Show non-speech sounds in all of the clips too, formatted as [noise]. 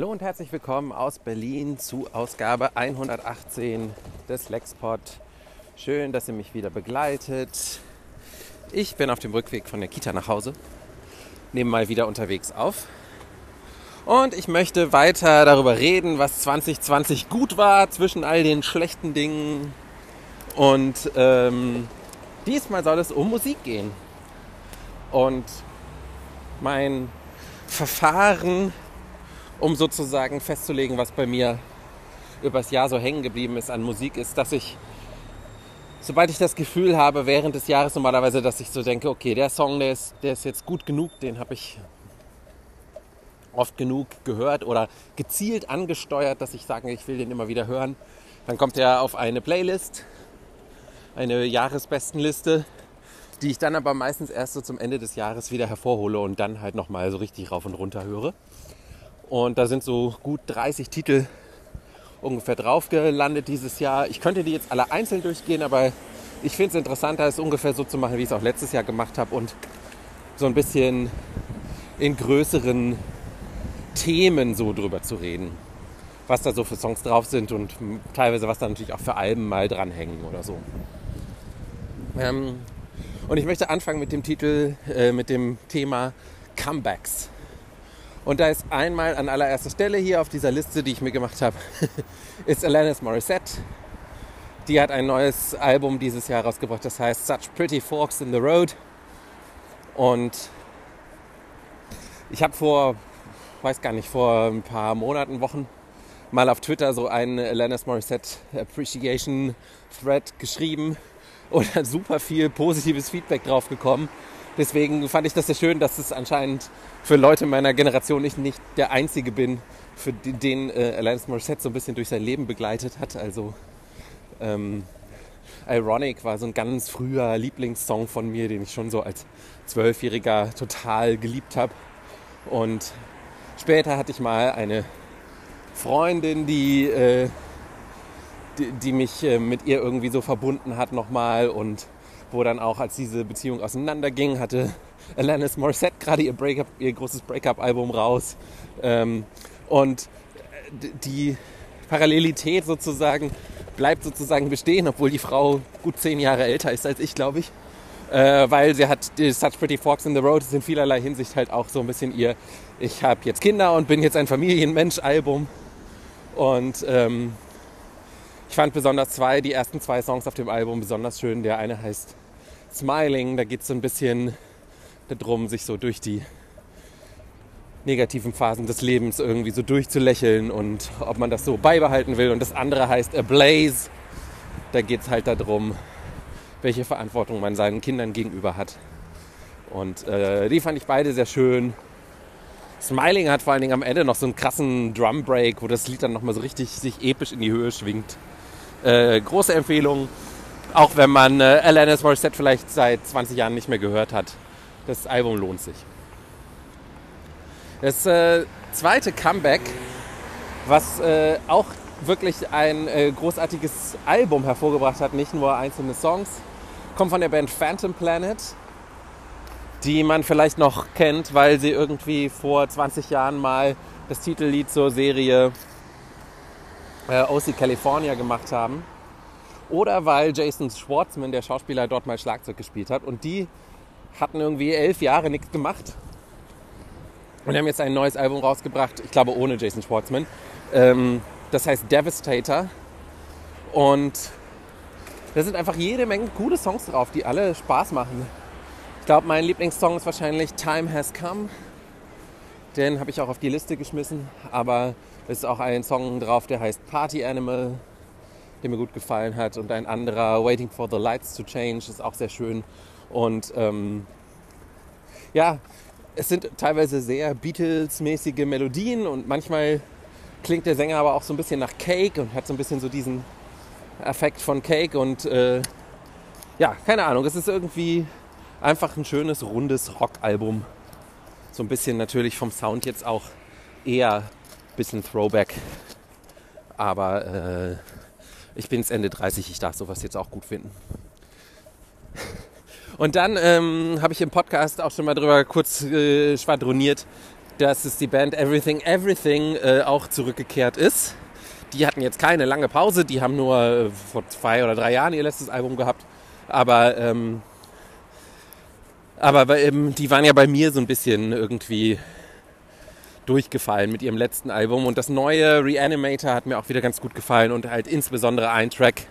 Hallo und herzlich willkommen aus Berlin zu Ausgabe 118 des Lexpod. Schön, dass ihr mich wieder begleitet. Ich bin auf dem Rückweg von der Kita nach Hause, nehme mal wieder unterwegs auf. Und ich möchte weiter darüber reden, was 2020 gut war zwischen all den schlechten Dingen. Und ähm, diesmal soll es um Musik gehen. Und mein Verfahren um sozusagen festzulegen, was bei mir übers Jahr so hängen geblieben ist an Musik, ist, dass ich, sobald ich das Gefühl habe, während des Jahres normalerweise, dass ich so denke, okay, der Song, der ist, der ist jetzt gut genug, den habe ich oft genug gehört oder gezielt angesteuert, dass ich sage, ich will den immer wieder hören. Dann kommt er auf eine Playlist, eine Jahresbestenliste, die ich dann aber meistens erst so zum Ende des Jahres wieder hervorhole und dann halt nochmal so richtig rauf und runter höre. Und da sind so gut 30 Titel ungefähr drauf gelandet dieses Jahr. Ich könnte die jetzt alle einzeln durchgehen, aber ich finde es interessanter, es ungefähr so zu machen, wie ich es auch letztes Jahr gemacht habe und so ein bisschen in größeren Themen so drüber zu reden. Was da so für Songs drauf sind und teilweise was da natürlich auch für Alben mal dranhängen oder so. Ähm, und ich möchte anfangen mit dem Titel, äh, mit dem Thema Comebacks. Und da ist einmal an allererster Stelle hier auf dieser Liste, die ich mir gemacht habe, [laughs] ist Alanis Morissette. Die hat ein neues Album dieses Jahr rausgebracht, das heißt Such Pretty Forks in the Road. Und ich habe vor, weiß gar nicht, vor ein paar Monaten, Wochen mal auf Twitter so einen Alanis Morissette Appreciation Thread geschrieben und super viel positives Feedback drauf gekommen. Deswegen fand ich das sehr schön, dass es anscheinend für Leute meiner Generation ich nicht der Einzige bin, für den äh, Alanis Morissette so ein bisschen durch sein Leben begleitet hat. Also ähm, Ironic war so ein ganz früher Lieblingssong von mir, den ich schon so als Zwölfjähriger total geliebt habe. Und später hatte ich mal eine Freundin, die, äh, die, die, mich äh, mit ihr irgendwie so verbunden hat nochmal und wo dann auch, als diese Beziehung auseinanderging, hatte [laughs] Alanis Morissette gerade ihr, Breakup, ihr großes Breakup-Album raus. Ähm, und die Parallelität sozusagen bleibt sozusagen bestehen, obwohl die Frau gut zehn Jahre älter ist als ich, glaube ich. Äh, weil sie hat Such Pretty Forks in the Road ist in vielerlei Hinsicht halt auch so ein bisschen ihr, ich habe jetzt Kinder und bin jetzt ein Familienmensch-Album. Und ähm, ich fand besonders zwei, die ersten zwei Songs auf dem Album besonders schön. Der eine heißt Smiling, da geht es so ein bisschen darum, sich so durch die negativen Phasen des Lebens irgendwie so durchzulächeln und ob man das so beibehalten will. Und das andere heißt Ablaze. Da geht es halt darum, welche Verantwortung man seinen Kindern gegenüber hat. Und äh, die fand ich beide sehr schön. Smiling hat vor allen Dingen am Ende noch so einen krassen Drum Break, wo das Lied dann nochmal so richtig sich episch in die Höhe schwingt. Äh, große Empfehlung, auch wenn man äh, Alanis Morissette vielleicht seit 20 Jahren nicht mehr gehört hat. Das Album lohnt sich. Das äh, zweite Comeback, was äh, auch wirklich ein äh, großartiges Album hervorgebracht hat, nicht nur einzelne Songs, kommt von der Band Phantom Planet, die man vielleicht noch kennt, weil sie irgendwie vor 20 Jahren mal das Titellied zur Serie äh, OC California gemacht haben. Oder weil Jason Schwartzman, der Schauspieler, dort mal Schlagzeug gespielt hat. Und die hatten irgendwie elf Jahre nichts gemacht. Und haben jetzt ein neues Album rausgebracht, ich glaube ohne Jason Schwartzman. Ähm, das heißt Devastator. Und da sind einfach jede Menge coole Songs drauf, die alle Spaß machen. Ich glaube, mein Lieblingssong ist wahrscheinlich Time Has Come. Den habe ich auch auf die Liste geschmissen. Aber es ist auch ein Song drauf, der heißt Party Animal der mir gut gefallen hat. Und ein anderer, Waiting for the Lights to Change, ist auch sehr schön. Und ähm, ja, es sind teilweise sehr Beatles-mäßige Melodien und manchmal klingt der Sänger aber auch so ein bisschen nach Cake und hat so ein bisschen so diesen Effekt von Cake und äh, ja, keine Ahnung, es ist irgendwie einfach ein schönes, rundes Rockalbum. So ein bisschen natürlich vom Sound jetzt auch eher ein bisschen Throwback, aber äh, ich bin jetzt Ende 30, ich darf sowas jetzt auch gut finden. Und dann ähm, habe ich im Podcast auch schon mal drüber kurz äh, schwadroniert, dass es die Band Everything Everything äh, auch zurückgekehrt ist. Die hatten jetzt keine lange Pause, die haben nur äh, vor zwei oder drei Jahren ihr letztes Album gehabt. Aber, ähm, aber ähm, die waren ja bei mir so ein bisschen irgendwie durchgefallen mit ihrem letzten Album. Und das neue Reanimator hat mir auch wieder ganz gut gefallen und halt insbesondere ein Track,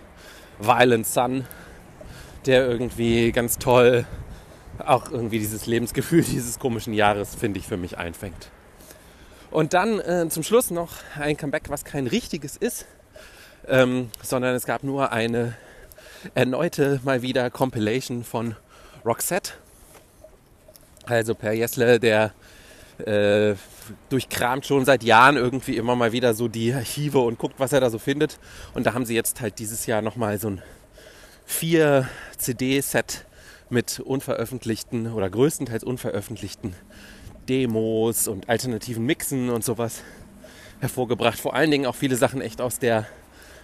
Violent Sun, der irgendwie ganz toll auch irgendwie dieses Lebensgefühl [laughs] dieses komischen Jahres, finde ich, für mich einfängt. Und dann äh, zum Schluss noch ein Comeback, was kein richtiges ist, ähm, sondern es gab nur eine erneute mal wieder Compilation von Roxette. Also Per Jessle, der äh, durchkramt schon seit Jahren irgendwie immer mal wieder so die Archive und guckt, was er da so findet. Und da haben sie jetzt halt dieses Jahr nochmal so ein vier CD-Set mit unveröffentlichten oder größtenteils unveröffentlichten Demos und alternativen Mixen und sowas hervorgebracht. Vor allen Dingen auch viele Sachen echt aus der,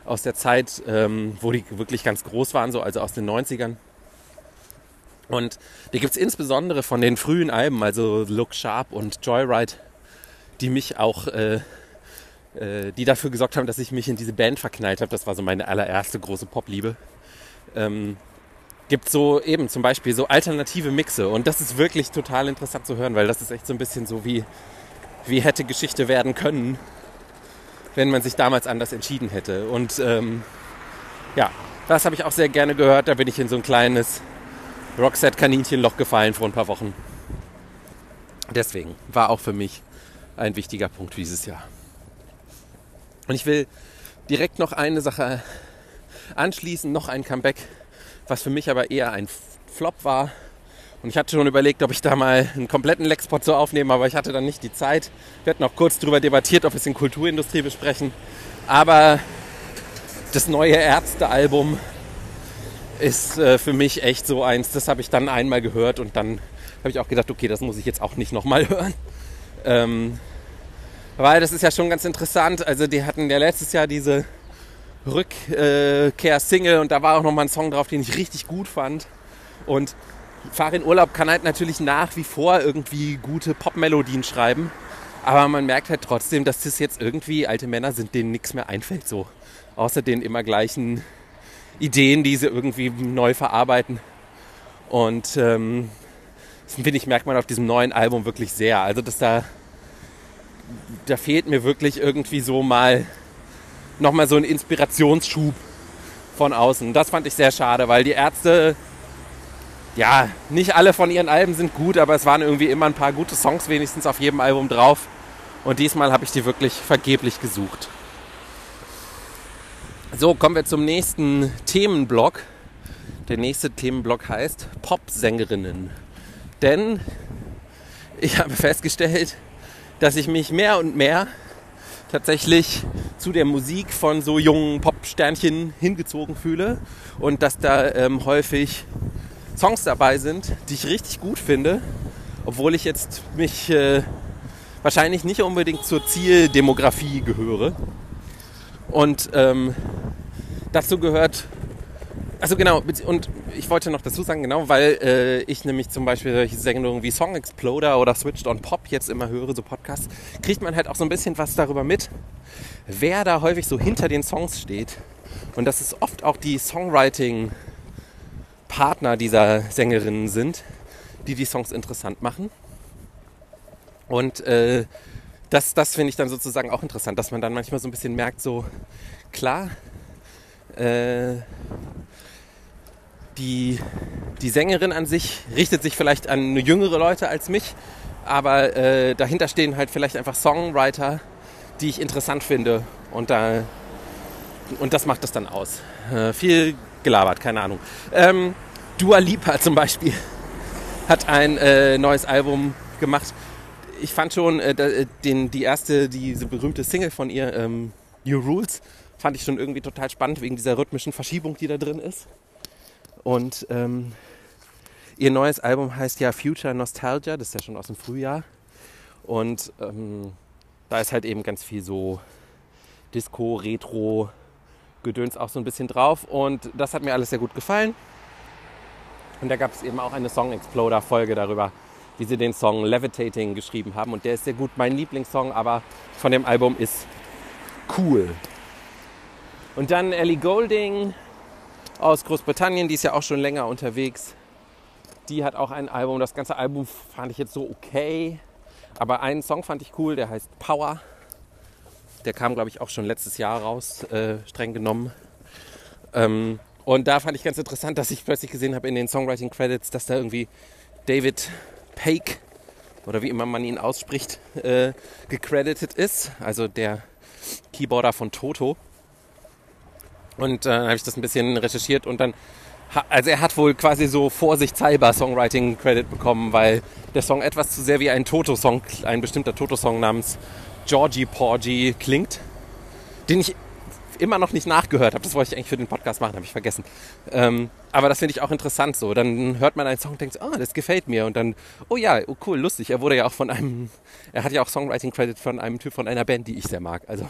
aus der Zeit, ähm, wo die wirklich ganz groß waren, so also aus den 90ern. Und die gibt es insbesondere von den frühen Alben, also Look Sharp und Joyride, die mich auch, äh, äh, die dafür gesorgt haben, dass ich mich in diese Band verknallt habe. Das war so meine allererste große Popliebe. Ähm, gibt so eben zum Beispiel so alternative Mixe und das ist wirklich total interessant zu hören, weil das ist echt so ein bisschen so wie, wie hätte Geschichte werden können, wenn man sich damals anders entschieden hätte. Und ähm, ja, das habe ich auch sehr gerne gehört. Da bin ich in so ein kleines Rockset-Kaninchenloch gefallen vor ein paar Wochen. Deswegen war auch für mich ein wichtiger Punkt dieses Jahr. Und ich will direkt noch eine Sache anschließen, noch ein Comeback was für mich aber eher ein Flop war. Und ich hatte schon überlegt, ob ich da mal einen kompletten Lexpot so aufnehme, aber ich hatte dann nicht die Zeit. Wir hatten auch kurz darüber debattiert, ob wir es in Kulturindustrie besprechen. Aber das neue Ärzte-Album ist äh, für mich echt so eins. Das habe ich dann einmal gehört und dann habe ich auch gedacht, okay, das muss ich jetzt auch nicht nochmal [laughs] hören. Ähm, weil das ist ja schon ganz interessant. Also die hatten ja letztes Jahr diese Rückkehr-Single und da war auch nochmal ein Song drauf, den ich richtig gut fand. Und Fahr in Urlaub kann halt natürlich nach wie vor irgendwie gute Popmelodien schreiben. Aber man merkt halt trotzdem, dass das jetzt irgendwie alte Männer sind, denen nichts mehr einfällt so. Außer den immer gleichen Ideen, die sie irgendwie neu verarbeiten. Und ähm, das finde ich, merkt man auf diesem neuen Album wirklich sehr. Also, dass da, da fehlt mir wirklich irgendwie so mal nochmal so ein Inspirationsschub von außen. Das fand ich sehr schade, weil die Ärzte, ja, nicht alle von ihren Alben sind gut, aber es waren irgendwie immer ein paar gute Songs wenigstens auf jedem Album drauf. Und diesmal habe ich die wirklich vergeblich gesucht. So, kommen wir zum nächsten Themenblock. Der nächste Themenblock heißt Popsängerinnen. Denn ich habe festgestellt, dass ich mich mehr und mehr tatsächlich zu der Musik von so jungen Popsternchen hingezogen fühle und dass da ähm, häufig Songs dabei sind, die ich richtig gut finde, obwohl ich jetzt mich äh, wahrscheinlich nicht unbedingt zur Zieldemografie gehöre. Und ähm, dazu gehört also genau, und ich wollte noch dazu sagen, genau, weil äh, ich nämlich zum Beispiel solche Sendungen wie Song Exploder oder Switched on Pop jetzt immer höre, so Podcasts, kriegt man halt auch so ein bisschen was darüber mit, wer da häufig so hinter den Songs steht. Und dass es oft auch die Songwriting-Partner dieser Sängerinnen sind, die die Songs interessant machen. Und äh, das, das finde ich dann sozusagen auch interessant, dass man dann manchmal so ein bisschen merkt, so klar, äh, die, die Sängerin an sich richtet sich vielleicht an jüngere Leute als mich, aber äh, dahinter stehen halt vielleicht einfach Songwriter, die ich interessant finde und da und das macht es dann aus. Äh, viel gelabert, keine Ahnung. Ähm, Dua Lipa zum Beispiel [laughs] hat ein äh, neues Album gemacht. Ich fand schon äh, den, die erste, diese berühmte Single von ihr, ähm, New Rules, fand ich schon irgendwie total spannend wegen dieser rhythmischen Verschiebung, die da drin ist. Und ähm, ihr neues Album heißt ja Future Nostalgia, das ist ja schon aus dem Frühjahr. Und ähm, da ist halt eben ganz viel so Disco, Retro, Gedöns auch so ein bisschen drauf. Und das hat mir alles sehr gut gefallen. Und da gab es eben auch eine Song Exploder Folge darüber, wie sie den Song Levitating geschrieben haben. Und der ist sehr gut. Mein Lieblingssong aber von dem Album ist Cool. Und dann Ellie Golding aus Großbritannien, die ist ja auch schon länger unterwegs. Die hat auch ein Album. Das ganze Album fand ich jetzt so okay. Aber einen Song fand ich cool, der heißt Power. Der kam, glaube ich, auch schon letztes Jahr raus, äh, streng genommen. Ähm, und da fand ich ganz interessant, dass ich plötzlich gesehen habe in den Songwriting Credits, dass da irgendwie David Pake oder wie immer man ihn ausspricht, äh, gecredited ist. Also der Keyboarder von Toto. Und äh, dann habe ich das ein bisschen recherchiert und dann, also er hat wohl quasi so vorsichtshalber Songwriting Credit bekommen, weil der Song etwas zu sehr wie ein Toto-Song, ein bestimmter Toto-Song namens Georgie Porgy klingt, den ich immer noch nicht nachgehört habe. Das wollte ich eigentlich für den Podcast machen, habe ich vergessen. Ähm, aber das finde ich auch interessant so. Dann hört man einen Song und denkt, oh, das gefällt mir. Und dann, oh ja, oh cool, lustig. Er wurde ja auch von einem, er hat ja auch Songwriting-Credit von einem Typ von einer Band, die ich sehr mag. Also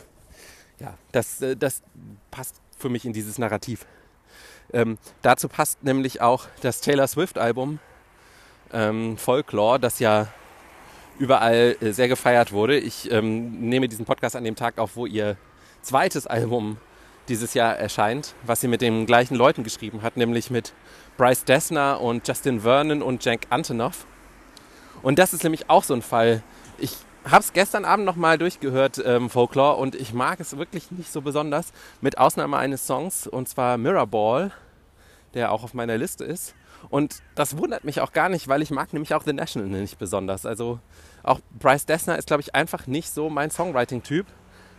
ja, das, äh, das passt für mich in dieses Narrativ. Ähm, dazu passt nämlich auch das Taylor Swift-Album ähm, Folklore, das ja überall äh, sehr gefeiert wurde. Ich ähm, nehme diesen Podcast an dem Tag auf, wo ihr zweites Album dieses Jahr erscheint, was sie mit den gleichen Leuten geschrieben hat, nämlich mit Bryce Dessner und Justin Vernon und Jack Antonoff. Und das ist nämlich auch so ein Fall. Ich habe es gestern Abend nochmal durchgehört, ähm, Folklore, und ich mag es wirklich nicht so besonders, mit Ausnahme eines Songs, und zwar Mirrorball, der auch auf meiner Liste ist. Und das wundert mich auch gar nicht, weil ich mag nämlich auch The National nicht besonders. Also auch Bryce Dessner ist, glaube ich, einfach nicht so mein Songwriting-Typ.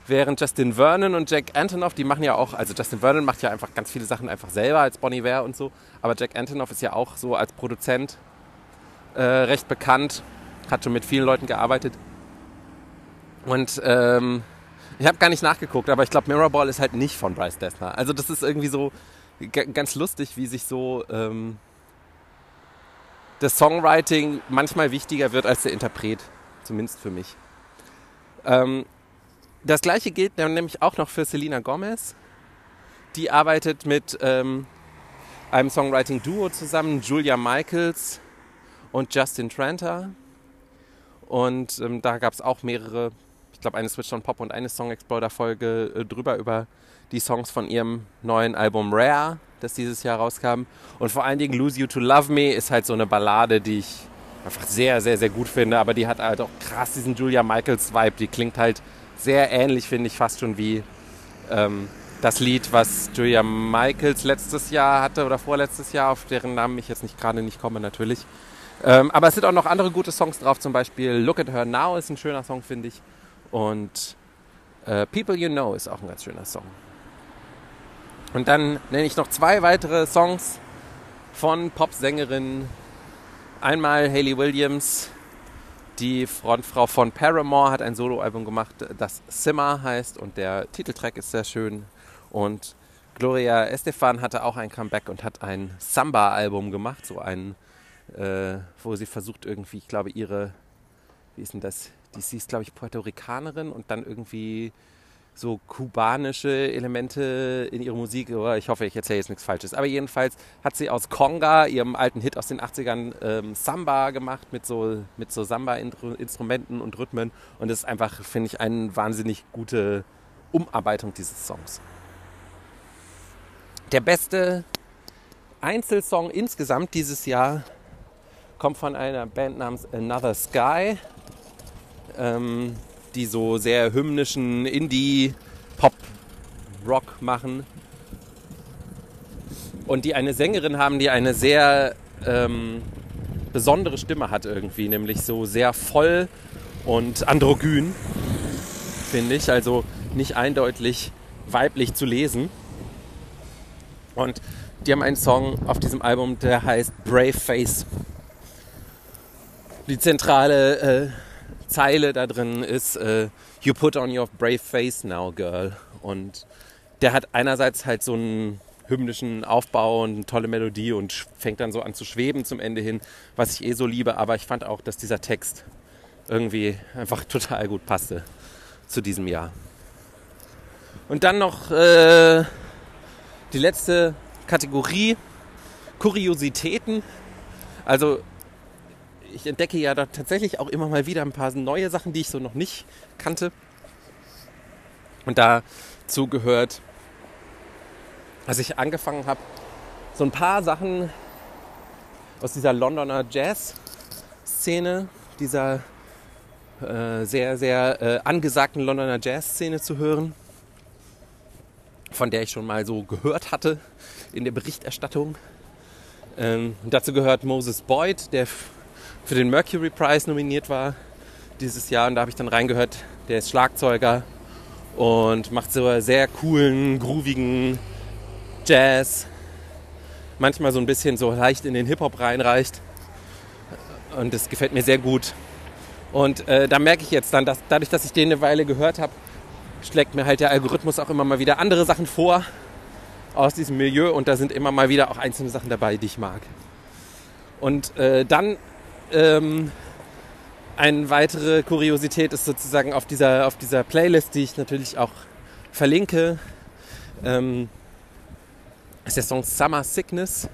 Während Justin Vernon und Jack Antonoff, die machen ja auch, also Justin Vernon macht ja einfach ganz viele Sachen einfach selber als Bonnie Ware und so. Aber Jack Antonoff ist ja auch so als Produzent äh, recht bekannt, hat schon mit vielen Leuten gearbeitet. Und ähm, ich habe gar nicht nachgeguckt, aber ich glaube, Mirrorball ist halt nicht von Bryce Dessner. Also das ist irgendwie so ganz lustig, wie sich so ähm, das Songwriting manchmal wichtiger wird als der Interpret. Zumindest für mich. Ähm, das gleiche gilt nämlich auch noch für Selena Gomez. Die arbeitet mit ähm, einem Songwriting-Duo zusammen, Julia Michaels und Justin Tranter. Und ähm, da gab es auch mehrere ich glaube, eine Switch on Pop und eine Song Explorer Folge äh, drüber über die Songs von ihrem neuen Album Rare, das dieses Jahr rauskam. Und vor allen Dingen Lose You to Love Me ist halt so eine Ballade, die ich einfach sehr, sehr, sehr gut finde. Aber die hat halt auch krass diesen Julia Michaels Vibe. Die klingt halt sehr ähnlich, finde ich, fast schon wie ähm, das Lied, was Julia Michaels letztes Jahr hatte oder vorletztes Jahr, auf deren Namen ich jetzt nicht gerade nicht komme natürlich. Ähm, aber es sind auch noch andere gute Songs drauf, zum Beispiel Look at Her Now ist ein schöner Song, finde ich. Und äh, People You Know ist auch ein ganz schöner Song. Und dann nenne ich noch zwei weitere Songs von Popsängerinnen. Einmal Hayley Williams, die Frontfrau von Paramore, hat ein Soloalbum gemacht, das Simmer heißt und der Titeltrack ist sehr schön. Und Gloria Estefan hatte auch ein Comeback und hat ein Samba-Album gemacht, so ein, äh, wo sie versucht irgendwie, ich glaube, ihre, wie ist denn das, die, sie ist, glaube ich, Puerto Ricanerin und dann irgendwie so kubanische Elemente in ihrer Musik. Ich hoffe, ich erzähle jetzt nichts Falsches. Aber jedenfalls hat sie aus Conga, ihrem alten Hit aus den 80ern, ähm, Samba gemacht mit so, mit so Samba-Instrumenten und Rhythmen. Und das ist einfach, finde ich, eine wahnsinnig gute Umarbeitung dieses Songs. Der beste Einzelsong insgesamt dieses Jahr kommt von einer Band namens Another Sky ähm, die so sehr hymnischen Indie-Pop-Rock machen. Und die eine Sängerin haben, die eine sehr ähm, besondere Stimme hat irgendwie, nämlich so sehr voll und androgyn, finde ich. Also nicht eindeutig weiblich zu lesen. Und die haben einen Song auf diesem Album, der heißt Brave Face. Die zentrale äh, Zeile da drin ist äh, You put on your brave face now, girl. Und der hat einerseits halt so einen hymnischen Aufbau und eine tolle Melodie und fängt dann so an zu schweben zum Ende hin, was ich eh so liebe. Aber ich fand auch, dass dieser Text irgendwie einfach [laughs] total gut passte zu diesem Jahr. Und dann noch äh, die letzte Kategorie, Kuriositäten. Also ich entdecke ja da tatsächlich auch immer mal wieder ein paar neue Sachen, die ich so noch nicht kannte. Und dazu gehört, als ich angefangen habe, so ein paar Sachen aus dieser Londoner Jazz-Szene, dieser äh, sehr, sehr äh, angesagten Londoner Jazz-Szene zu hören, von der ich schon mal so gehört hatte in der Berichterstattung. Ähm, dazu gehört Moses Boyd, der für den Mercury Prize nominiert war dieses Jahr. Und da habe ich dann reingehört, der ist Schlagzeuger und macht so sehr coolen, groovigen Jazz. Manchmal so ein bisschen so leicht in den Hip-Hop reinreicht. Und das gefällt mir sehr gut. Und äh, da merke ich jetzt dann, dass dadurch, dass ich den eine Weile gehört habe, schlägt mir halt der Algorithmus auch immer mal wieder andere Sachen vor aus diesem Milieu und da sind immer mal wieder auch einzelne Sachen dabei, die ich mag. Und äh, dann ähm, eine weitere Kuriosität ist sozusagen auf dieser, auf dieser Playlist, die ich natürlich auch verlinke, ähm, ist der Song Summer Sickness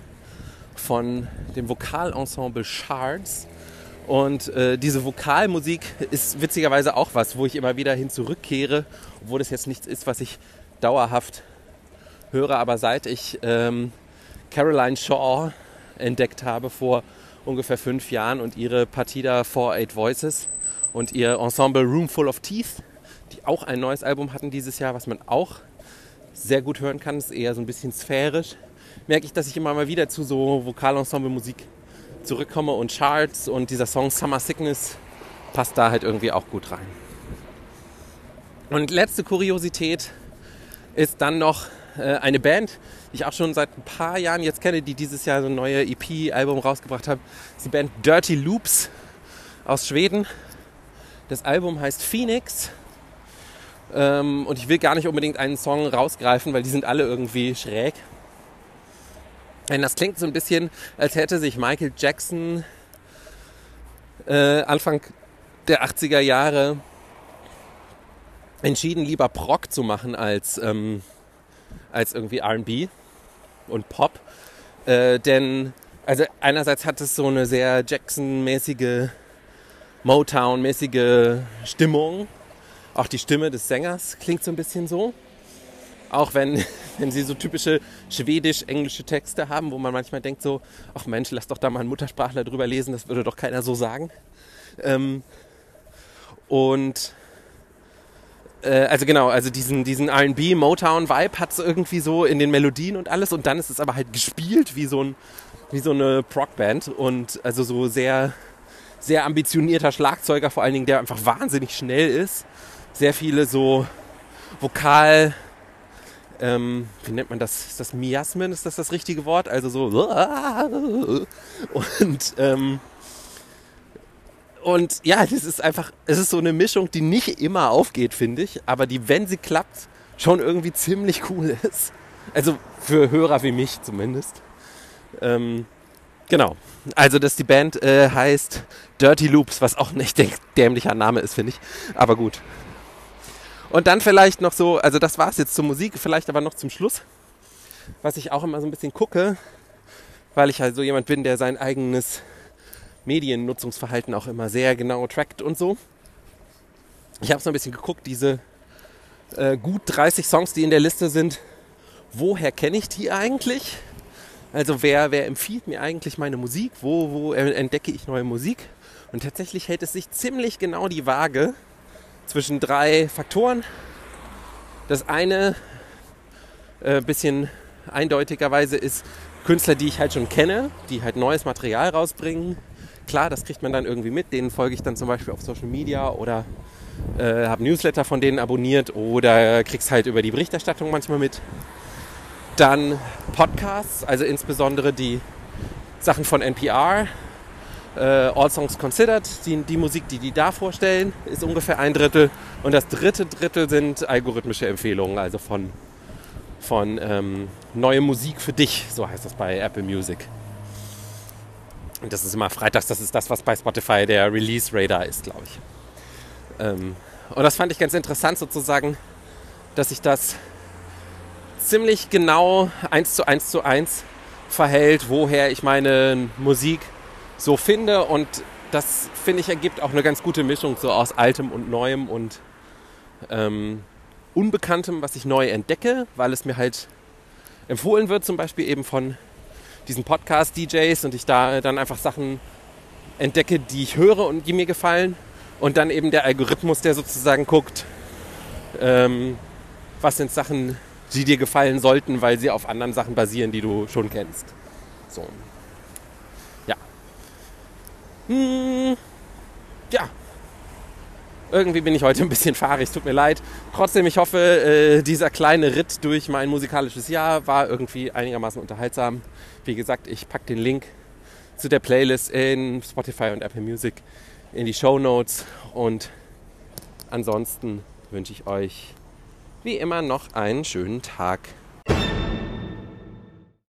von dem Vokalensemble Shards. Und äh, diese Vokalmusik ist witzigerweise auch was, wo ich immer wieder hin zurückkehre, obwohl das jetzt nichts ist, was ich dauerhaft höre. Aber seit ich ähm, Caroline Shaw entdeckt habe vor ungefähr fünf Jahren und ihre Partida for Eight Voices und ihr Ensemble Room Full of Teeth, die auch ein neues Album hatten dieses Jahr, was man auch sehr gut hören kann, ist eher so ein bisschen sphärisch, merke ich, dass ich immer mal wieder zu so Vokalensemble-Musik zurückkomme und Charts und dieser Song Summer Sickness passt da halt irgendwie auch gut rein. Und letzte Kuriosität ist dann noch äh, eine Band, die ich auch schon seit ein paar Jahren jetzt kenne, die dieses Jahr so ein neues EP-Album rausgebracht haben. Das ist die Band Dirty Loops aus Schweden. Das Album heißt Phoenix. Ähm, und ich will gar nicht unbedingt einen Song rausgreifen, weil die sind alle irgendwie schräg. Denn das klingt so ein bisschen, als hätte sich Michael Jackson äh, Anfang der 80er Jahre entschieden, lieber Proc zu machen als, ähm, als irgendwie RB und Pop. Äh, denn, also einerseits hat es so eine sehr Jackson-mäßige, Motown-mäßige Stimmung. Auch die Stimme des Sängers klingt so ein bisschen so. Auch wenn, [laughs] wenn sie so typische schwedisch-englische Texte haben, wo man manchmal denkt so, ach Mensch, lass doch da mal einen Muttersprachler drüber lesen, das würde doch keiner so sagen. Ähm, und äh, also genau, also diesen, diesen RB, Motown-Vibe hat es irgendwie so in den Melodien und alles und dann ist es aber halt gespielt wie so, ein, wie so eine Proc-Band und also so sehr, sehr ambitionierter Schlagzeuger, vor allen Dingen, der einfach wahnsinnig schnell ist. Sehr viele so Vokal, ähm, wie nennt man das? Ist das Miasmen? Ist das das richtige Wort? Also so [laughs] und ähm, und ja, das ist einfach, es ist so eine Mischung, die nicht immer aufgeht, finde ich, aber die, wenn sie klappt, schon irgendwie ziemlich cool [laughs] ist. Also für Hörer wie mich zumindest. Ähm, genau. Also, dass die Band äh, heißt Dirty Loops, was auch nicht ein dämlicher Name ist, finde ich. Aber gut. Und dann vielleicht noch so, also das war es jetzt zur Musik, vielleicht aber noch zum Schluss, was ich auch immer so ein bisschen gucke, weil ich halt so jemand bin, der sein eigenes Mediennutzungsverhalten auch immer sehr genau trackt und so. Ich habe so ein bisschen geguckt, diese äh, gut 30 Songs, die in der Liste sind, woher kenne ich die eigentlich? Also wer, wer empfiehlt mir eigentlich meine Musik? Wo, wo entdecke ich neue Musik? Und tatsächlich hält es sich ziemlich genau die Waage zwischen drei Faktoren. Das eine, äh, bisschen eindeutigerweise, ist Künstler, die ich halt schon kenne, die halt neues Material rausbringen. Klar, das kriegt man dann irgendwie mit. Denen folge ich dann zum Beispiel auf Social Media oder äh, habe Newsletter von denen abonniert oder krieg's halt über die Berichterstattung manchmal mit. Dann Podcasts, also insbesondere die Sachen von NPR, äh, All Songs Considered, die, die Musik, die die da vorstellen, ist ungefähr ein Drittel. Und das dritte Drittel sind algorithmische Empfehlungen, also von, von ähm, neue Musik für dich, so heißt das bei Apple Music. Und das ist immer freitags, das ist das, was bei Spotify der Release Radar ist, glaube ich. Ähm, und das fand ich ganz interessant sozusagen, dass sich das ziemlich genau eins zu eins zu eins verhält, woher ich meine Musik so finde und das finde ich ergibt auch eine ganz gute Mischung so aus Altem und Neuem und ähm, Unbekanntem, was ich neu entdecke, weil es mir halt empfohlen wird, zum Beispiel eben von diesen Podcast-DJs und ich da dann einfach Sachen entdecke, die ich höre und die mir gefallen. Und dann eben der Algorithmus, der sozusagen guckt, ähm, was sind Sachen, die dir gefallen sollten, weil sie auf anderen Sachen basieren, die du schon kennst. So. Ja. Hm. Ja. Irgendwie bin ich heute ein bisschen fahrig, tut mir leid. Trotzdem, ich hoffe, äh, dieser kleine Ritt durch mein musikalisches Jahr war irgendwie einigermaßen unterhaltsam. Wie gesagt, ich packe den Link zu der Playlist in Spotify und Apple Music in die Show Notes. Und ansonsten wünsche ich euch wie immer noch einen schönen Tag.